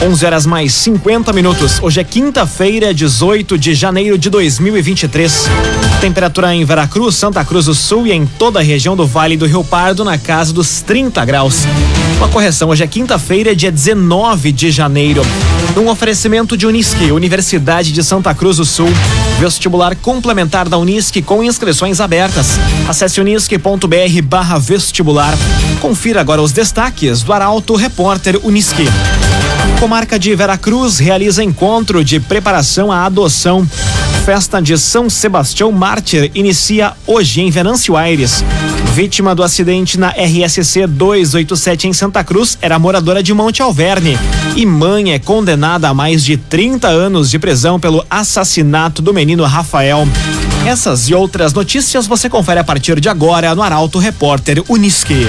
11 horas mais 50 minutos. Hoje é quinta-feira, 18 de janeiro de 2023. Temperatura em Veracruz, Santa Cruz do Sul e em toda a região do Vale do Rio Pardo na casa dos 30 graus. Uma correção, hoje é quinta-feira, dia 19 de janeiro. Um oferecimento de Unisque, Universidade de Santa Cruz do Sul. Vestibular complementar da Unisque com inscrições abertas. Acesse unisque.br barra vestibular. Confira agora os destaques do Arauto Repórter Unisque. Comarca de Veracruz realiza encontro de preparação à adoção. Festa de São Sebastião Mártir inicia hoje em Venâncio Aires. Vítima do acidente na RSC 287 em Santa Cruz era moradora de Monte Alverne. E mãe é condenada a mais de 30 anos de prisão pelo assassinato do menino Rafael. Essas e outras notícias você confere a partir de agora no Arauto Repórter Unisque.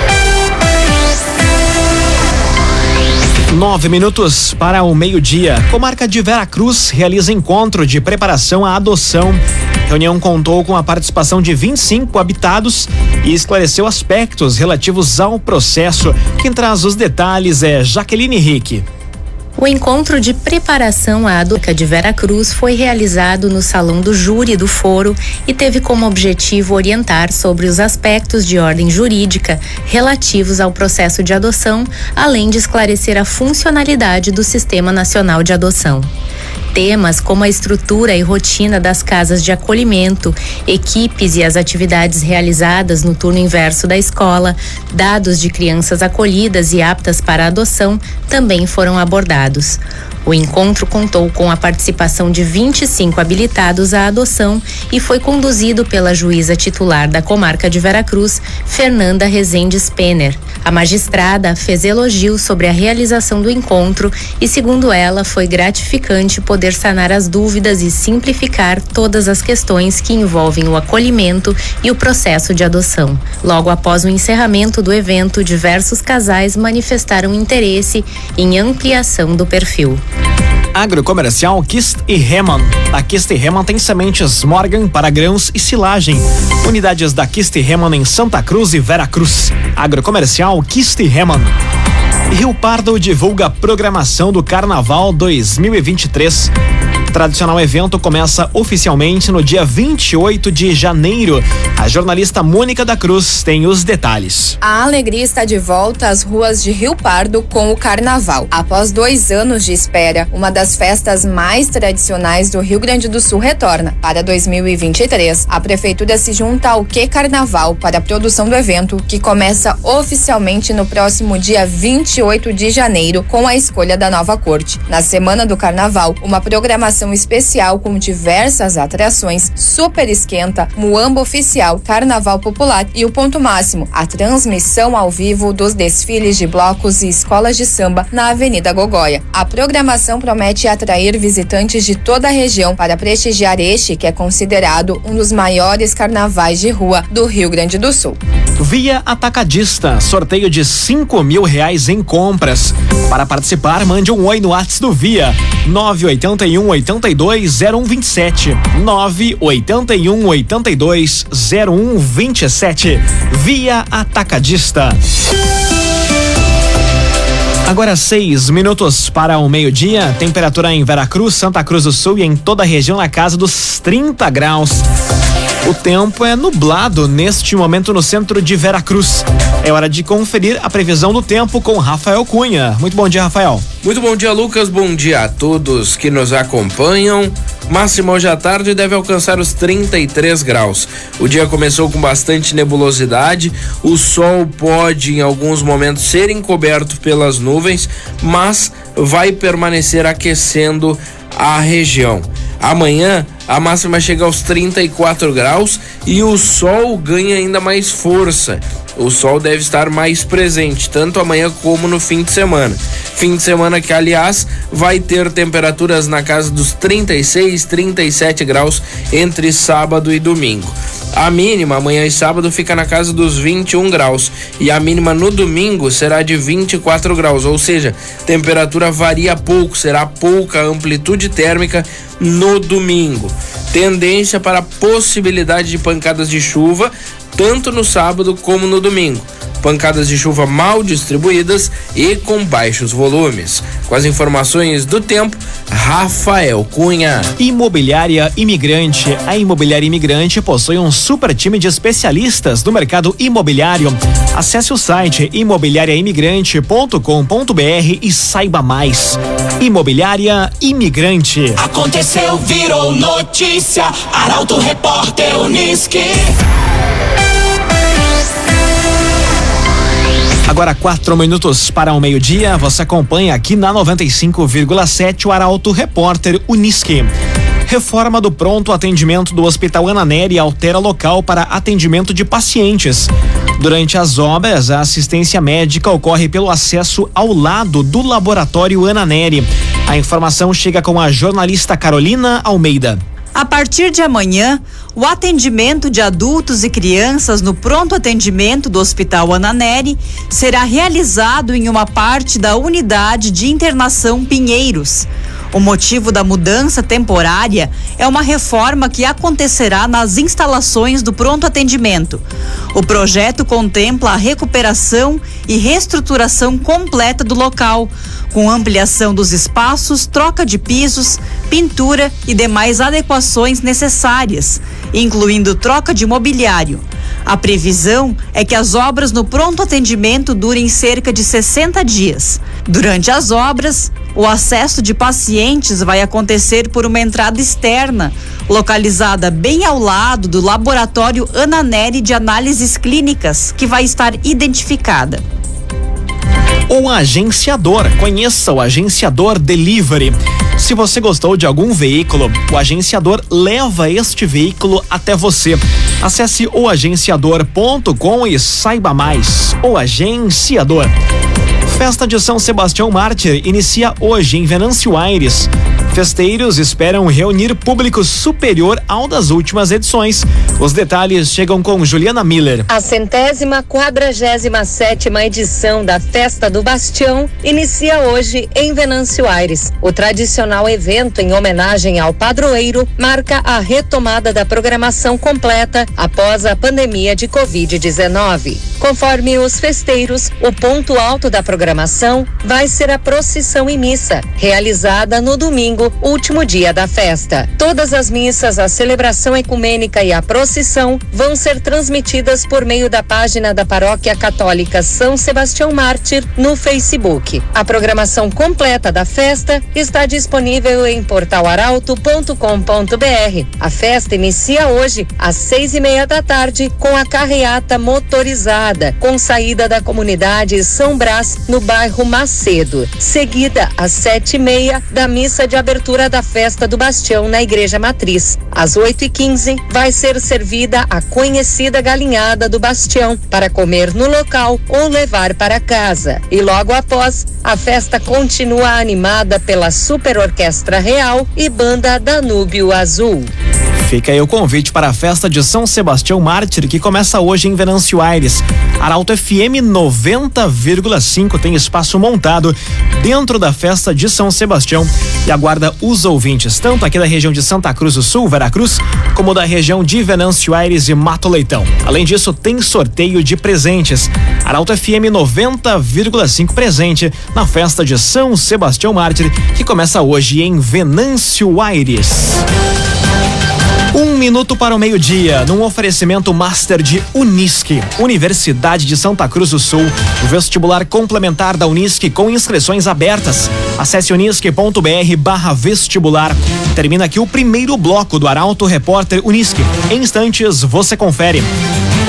Nove minutos para o meio-dia. Comarca de Veracruz realiza encontro de preparação à adoção. A reunião contou com a participação de 25 habitados e esclareceu aspectos relativos ao processo. Quem traz os detalhes é Jaqueline Henrique. O encontro de preparação à Aduca de Vera Cruz foi realizado no Salão do Júri do Foro e teve como objetivo orientar sobre os aspectos de ordem jurídica relativos ao processo de adoção, além de esclarecer a funcionalidade do Sistema Nacional de Adoção. Temas como a estrutura e rotina das casas de acolhimento, equipes e as atividades realizadas no turno inverso da escola, dados de crianças acolhidas e aptas para adoção também foram abordados. O encontro contou com a participação de 25 habilitados à adoção e foi conduzido pela juíza titular da comarca de Veracruz, Fernanda Rezende Spener. A magistrada fez elogios sobre a realização do encontro e, segundo ela, foi gratificante poder sanar as dúvidas e simplificar todas as questões que envolvem o acolhimento e o processo de adoção. Logo após o encerramento do evento, diversos casais manifestaram interesse em ampliação do perfil. Agrocomercial Kist e Heman. A Kist e Heman tem sementes Morgan para grãos e silagem. Unidades da Kist e Heman em Santa Cruz e Vera Cruz. Agrocomercial Kist e Heman. Rio Pardo divulga a programação do Carnaval 2023. Tradicional evento começa oficialmente no dia 28 de janeiro. A jornalista Mônica da Cruz tem os detalhes. A alegria está de volta às ruas de Rio Pardo com o Carnaval. Após dois anos de espera, uma das festas mais tradicionais do Rio Grande do Sul retorna. Para 2023, a Prefeitura se junta ao Que Carnaval para a produção do evento, que começa oficialmente no próximo dia 28 de janeiro, com a escolha da nova corte. Na semana do Carnaval, uma programação especial com diversas atrações, Super Esquenta, Muamba Oficial, Carnaval Popular e o ponto máximo, a transmissão ao vivo dos desfiles de blocos e escolas de samba na Avenida Gogóia. A programação promete atrair visitantes de toda a região para prestigiar este que é considerado um dos maiores carnavais de rua do Rio Grande do Sul. Via Atacadista, sorteio de cinco mil reais em compras. Para participar, mande um oi no WhatsApp do Via 981 82 0127 981 82 0127 Via Atacadista. Agora seis minutos para o meio-dia, temperatura em Veracruz, Santa Cruz do Sul e em toda a região na casa dos 30 graus. O tempo é nublado neste momento no centro de Veracruz. É hora de conferir a previsão do tempo com Rafael Cunha. Muito bom dia, Rafael. Muito bom dia, Lucas. Bom dia a todos que nos acompanham. Máximo hoje à tarde deve alcançar os 33 graus. O dia começou com bastante nebulosidade. O sol pode, em alguns momentos, ser encoberto pelas nuvens, mas vai permanecer aquecendo a região. Amanhã a máxima chega aos 34 graus e o sol ganha ainda mais força. O sol deve estar mais presente, tanto amanhã como no fim de semana. Fim de semana que, aliás, vai ter temperaturas na casa dos 36, 37 graus entre sábado e domingo. A mínima amanhã e sábado fica na casa dos 21 graus e a mínima no domingo será de 24 graus, ou seja, temperatura varia pouco, será pouca amplitude térmica no domingo. Tendência para possibilidade de pancadas de chuva tanto no sábado como no domingo pancadas de chuva mal distribuídas e com baixos volumes. Com as informações do tempo, Rafael Cunha. Imobiliária Imigrante. A Imobiliária Imigrante possui um super time de especialistas do mercado imobiliário. Acesse o site imobiliariaimigrante.com.br e saiba mais. Imobiliária Imigrante. Aconteceu, virou notícia. Arauto Repórter Uniski. Agora quatro minutos para o meio-dia. Você acompanha aqui na 95,7 o Arauto Repórter Uniski. Reforma do pronto atendimento do Hospital Ananeri altera local para atendimento de pacientes. Durante as obras, a assistência médica ocorre pelo acesso ao lado do laboratório Ananeri. A informação chega com a jornalista Carolina Almeida. A partir de amanhã, o atendimento de adultos e crianças no pronto atendimento do Hospital Ananeri será realizado em uma parte da unidade de internação Pinheiros. O motivo da mudança temporária é uma reforma que acontecerá nas instalações do pronto atendimento. O projeto contempla a recuperação e reestruturação completa do local, com ampliação dos espaços, troca de pisos, pintura e demais adequações necessárias, incluindo troca de mobiliário. A previsão é que as obras no pronto atendimento durem cerca de 60 dias. Durante as obras, o acesso de pacientes vai acontecer por uma entrada externa, localizada bem ao lado do laboratório Ananeri de análises clínicas, que vai estar identificada. O agenciador. Conheça o agenciador Delivery. Se você gostou de algum veículo, o agenciador leva este veículo até você. Acesse oagenciador.com e saiba mais. O agenciador. Festa de São Sebastião Mártir inicia hoje em Venâncio Aires. Festeiros esperam reunir público superior ao das últimas edições. Os detalhes chegam com Juliana Miller. A centésima quadragésima sétima edição da Festa do Bastião inicia hoje em Venâncio Aires. O tradicional evento em homenagem ao padroeiro marca a retomada da programação completa após a pandemia de Covid-19. Conforme os festeiros, o ponto alto da programação vai ser a procissão e missa, realizada no domingo domingo, último dia da festa. Todas as missas, a celebração ecumênica e a procissão vão ser transmitidas por meio da página da Paróquia Católica São Sebastião Mártir no Facebook. A programação completa da festa está disponível em portalaralto.com.br. A festa inicia hoje às seis e meia da tarde com a carreata motorizada, com saída da comunidade São Brás, no bairro Macedo, seguida às sete e meia da missa de abertura abertura da festa do Bastião na Igreja Matriz. Às 8 e 15 vai ser servida a conhecida galinhada do Bastião para comer no local ou levar para casa. E logo após, a festa continua animada pela Super Orquestra Real e Banda Danúbio Azul. Fica aí o convite para a festa de São Sebastião Mártir, que começa hoje em Venâncio Aires. Arauto FM 90,5 tem espaço montado dentro da festa de São Sebastião e aguarda os ouvintes, tanto aqui da região de Santa Cruz do Sul, Veracruz, como da região de Venâncio Aires e Mato Leitão. Além disso, tem sorteio de presentes. Arauto FM 90,5 presente na festa de São Sebastião Mártir, que começa hoje em Venâncio Aires. Minuto para o meio-dia, num oferecimento master de Unisque, Universidade de Santa Cruz do Sul. Vestibular complementar da Unisque com inscrições abertas. Acesse unisque.br barra vestibular. Termina aqui o primeiro bloco do Arauto Repórter Unisque. Em instantes, você confere.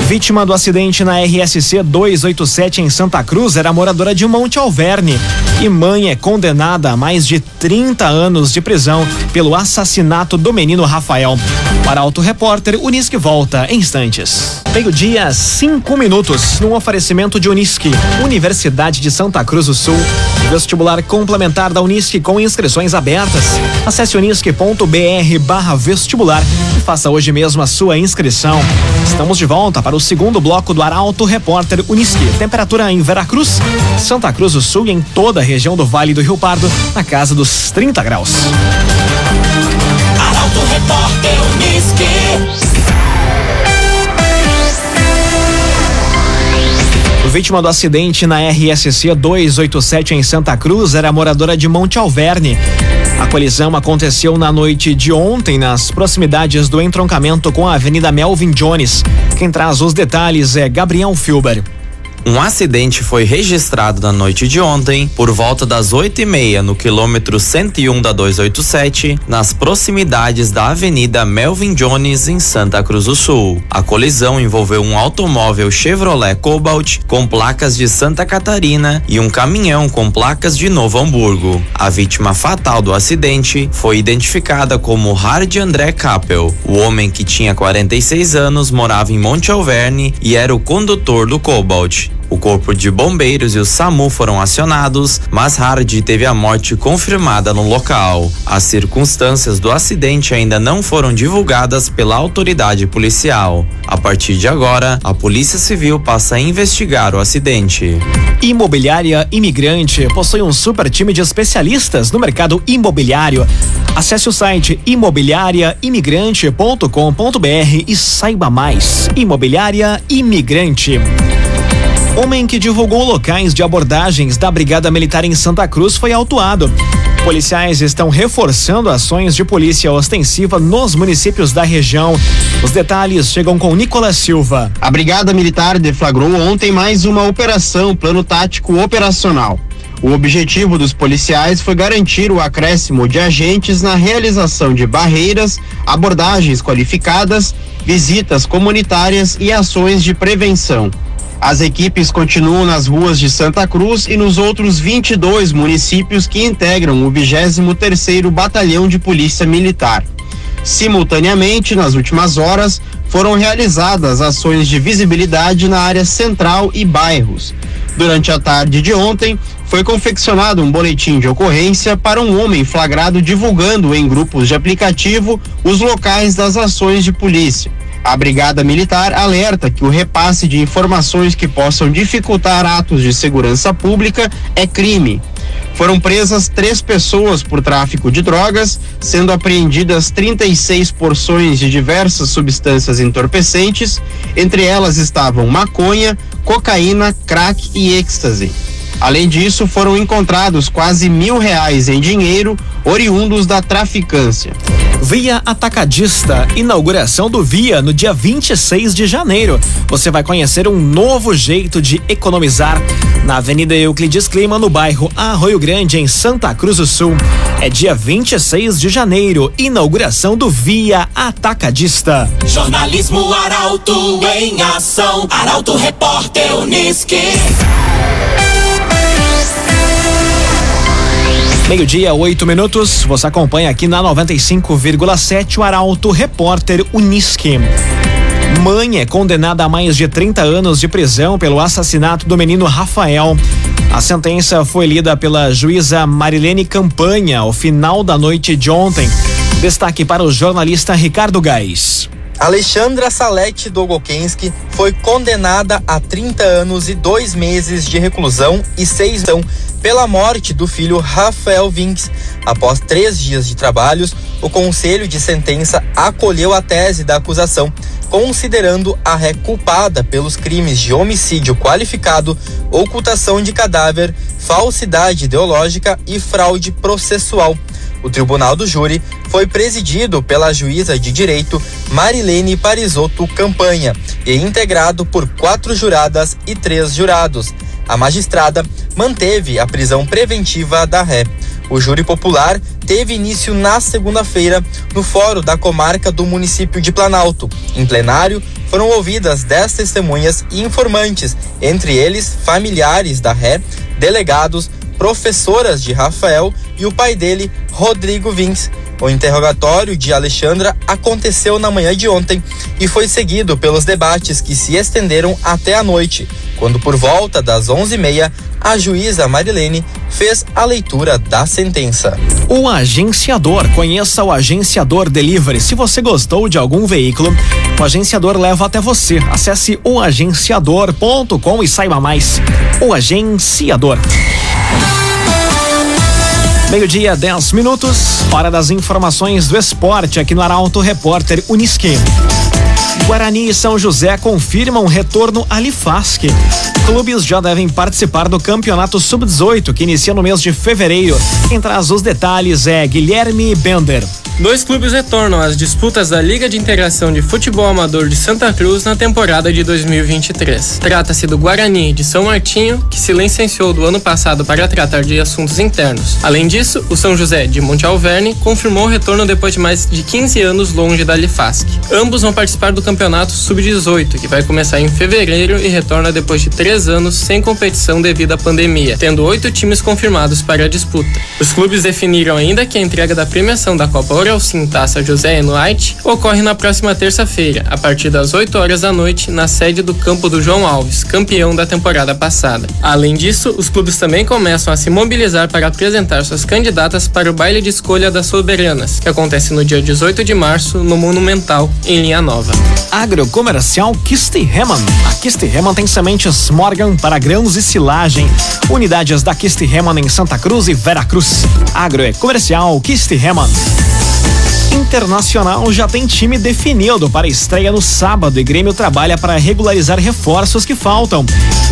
Vítima do acidente na RSC 287 em Santa Cruz era moradora de Monte Alverne e mãe é condenada a mais de 30 anos de prisão pelo assassinato do menino Rafael. Para Auto Repórter, Unisque volta em instantes. Meio-dia, cinco minutos, num oferecimento de Unisque, Universidade de Santa Cruz do Sul. Vestibular complementar da Unisque com inscrições abertas. Acesse unisque.br barra vestibular faça hoje mesmo a sua inscrição. Estamos de volta para o segundo bloco do Arauto Repórter Unisque. Temperatura em Veracruz, Santa Cruz do Sul e em toda a região do Vale do Rio Pardo, na casa dos 30 graus. Arauto Repórter. Vítima do acidente na RSC 287 em Santa Cruz era moradora de Monte Alverne. A colisão aconteceu na noite de ontem, nas proximidades do entroncamento com a Avenida Melvin Jones. Quem traz os detalhes é Gabriel Filber. Um acidente foi registrado na noite de ontem, por volta das 8 e meia, no quilômetro 101 da 287, nas proximidades da Avenida Melvin Jones, em Santa Cruz do Sul. A colisão envolveu um automóvel Chevrolet Cobalt com placas de Santa Catarina e um caminhão com placas de Novo Hamburgo. A vítima fatal do acidente foi identificada como Hard André Kappel. O homem que tinha 46 anos morava em Monte Alverne e era o condutor do Cobalt. O corpo de bombeiros e o SAMU foram acionados, mas Hardy teve a morte confirmada no local. As circunstâncias do acidente ainda não foram divulgadas pela autoridade policial. A partir de agora, a Polícia Civil passa a investigar o acidente. Imobiliária Imigrante possui um super time de especialistas no mercado imobiliário. Acesse o site imobiliariaimigrante.com.br e saiba mais. Imobiliária Imigrante. Homem que divulgou locais de abordagens da Brigada Militar em Santa Cruz foi autuado. Policiais estão reforçando ações de polícia ostensiva nos municípios da região. Os detalhes chegam com Nicolas Silva. A Brigada Militar deflagrou ontem mais uma operação Plano Tático Operacional. O objetivo dos policiais foi garantir o acréscimo de agentes na realização de barreiras, abordagens qualificadas, visitas comunitárias e ações de prevenção. As equipes continuam nas ruas de Santa Cruz e nos outros 22 municípios que integram o 23º Batalhão de Polícia Militar. Simultaneamente, nas últimas horas, foram realizadas ações de visibilidade na área central e bairros. Durante a tarde de ontem, foi confeccionado um boletim de ocorrência para um homem flagrado divulgando em grupos de aplicativo os locais das ações de polícia. A Brigada Militar alerta que o repasse de informações que possam dificultar atos de segurança pública é crime. Foram presas três pessoas por tráfico de drogas, sendo apreendidas 36 porções de diversas substâncias entorpecentes, entre elas estavam maconha, cocaína, crack e êxtase. Além disso, foram encontrados quase mil reais em dinheiro oriundos da traficância. Via Atacadista, inauguração do Via no dia 26 de janeiro. Você vai conhecer um novo jeito de economizar na Avenida Euclides Clima, no bairro Arroio Grande, em Santa Cruz do Sul. É dia 26 de janeiro, inauguração do Via Atacadista. Jornalismo Arauto em ação. Arauto Repórter Unisque. Meio-dia, oito minutos. Você acompanha aqui na 95,7 o Arauto Repórter Unisque. Mãe é condenada a mais de 30 anos de prisão pelo assassinato do menino Rafael. A sentença foi lida pela juíza Marilene Campanha ao final da noite de ontem. Destaque para o jornalista Ricardo Gás. Alexandra Salete Dogokensky foi condenada a 30 anos e dois meses de reclusão e seis anos pela morte do filho Rafael Vinks. Após três dias de trabalhos, o Conselho de Sentença acolheu a tese da acusação, considerando a ré culpada pelos crimes de homicídio qualificado, ocultação de cadáver, falsidade ideológica e fraude processual. O tribunal do júri foi presidido pela juíza de direito Marilene Parisotto Campanha e integrado por quatro juradas e três jurados. A magistrada manteve a prisão preventiva da ré. O júri popular teve início na segunda-feira no Fórum da Comarca do município de Planalto. Em plenário, foram ouvidas dez testemunhas e informantes, entre eles familiares da ré, delegados, professoras de Rafael e o pai dele, Rodrigo Vins. O interrogatório de Alexandra aconteceu na manhã de ontem e foi seguido pelos debates que se estenderam até a noite, quando por volta das 11h30 a juíza Marilene fez a leitura da sentença. O agenciador. Conheça o agenciador Delivery. Se você gostou de algum veículo, o agenciador leva até você. Acesse oagenciador.com e saiba mais. O agenciador. Meio-dia, 10 minutos. Hora das informações do esporte aqui no Arauto Repórter Unisque. Guarani e São José confirmam retorno à Lifasc. Clubes já devem participar do Campeonato Sub-18, que inicia no mês de fevereiro. Quem traz os detalhes é Guilherme Bender. Dois clubes retornam às disputas da Liga de Integração de Futebol Amador de Santa Cruz na temporada de 2023. Trata-se do Guarani de São Martinho, que se licenciou do ano passado para tratar de assuntos internos. Além disso, o São José de Monte Alverne confirmou o retorno depois de mais de 15 anos longe da Lifasc. Ambos vão participar do Campeonato Sub-18, que vai começar em fevereiro e retorna depois de três anos sem competição devido à pandemia, tendo oito times confirmados para a disputa. Os clubes definiram ainda que a entrega da premiação da Copa Orelcim Taça José Enuait ocorre na próxima terça-feira, a partir das 8 horas da noite, na sede do campo do João Alves, campeão da temporada passada. Além disso, os clubes também começam a se mobilizar para apresentar suas candidatas para o baile de escolha das soberanas, que acontece no dia 18 de março no Monumental, em linha nova. Agrocomercial Kistihemann. A Kistihemann tem sementes Morgan para grãos e silagem. Unidades da Kistihemann em Santa Cruz e Veracruz. Agrocomercial Kistihemann. Internacional já tem time definido para estreia no sábado e Grêmio trabalha para regularizar reforços que faltam.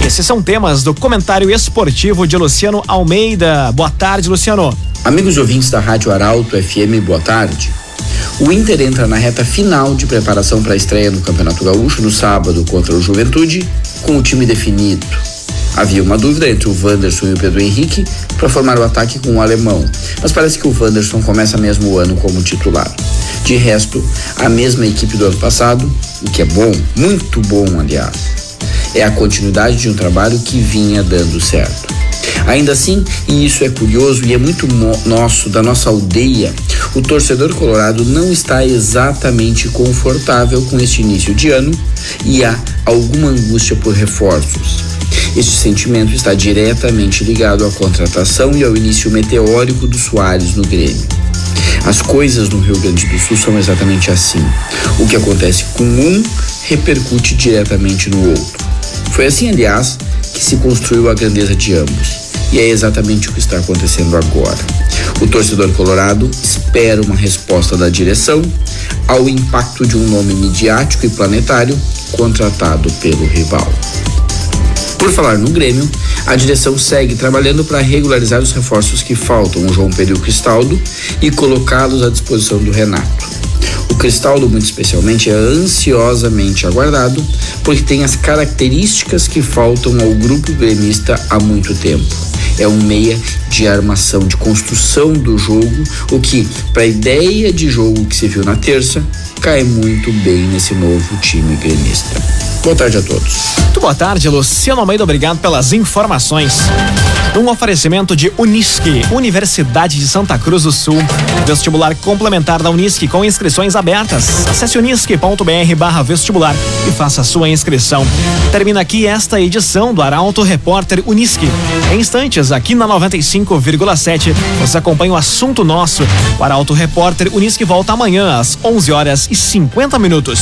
Esses são temas do comentário esportivo de Luciano Almeida. Boa tarde, Luciano. Amigos ouvintes da Rádio Arauto FM, boa tarde. O Inter entra na reta final de preparação para a estreia no Campeonato Gaúcho no sábado contra o Juventude, com o time definido. Havia uma dúvida entre o Wanderson e o Pedro Henrique para formar o ataque com o alemão, mas parece que o Wanderson começa mesmo o ano como titular. De resto, a mesma equipe do ano passado, o que é bom, muito bom, aliás. É a continuidade de um trabalho que vinha dando certo. Ainda assim, e isso é curioso e é muito nosso, da nossa aldeia, o torcedor colorado não está exatamente confortável com este início de ano e há alguma angústia por reforços. Este sentimento está diretamente ligado à contratação e ao início meteórico do Soares no Grêmio. As coisas no Rio Grande do Sul são exatamente assim. O que acontece com um repercute diretamente no outro. Foi assim, aliás, que se construiu a grandeza de ambos. E é exatamente o que está acontecendo agora. O torcedor colorado espera uma resposta da direção ao impacto de um nome midiático e planetário contratado pelo rival. Por falar no Grêmio, a direção segue trabalhando para regularizar os reforços que faltam, o João Pedro Cristaldo, e colocá-los à disposição do Renato. O Cristaldo, muito especialmente, é ansiosamente aguardado, porque tem as características que faltam ao grupo gremista há muito tempo. É um meia de armação, de construção do jogo, o que, para a ideia de jogo que se viu na terça, cai muito bem nesse novo time gremista. Boa tarde a todos. Muito boa tarde, Luciano Almeida. Obrigado pelas informações. Um oferecimento de Unisque, Universidade de Santa Cruz do Sul. Vestibular complementar da Unisque com inscrições abertas. Acesse unisque.br barra vestibular e faça sua inscrição. Termina aqui esta edição do Arauto Repórter Unisque. Em instantes, aqui na 95,7, você acompanha o assunto nosso. O Arauto Repórter Unisque volta amanhã às 11 horas e 50 minutos.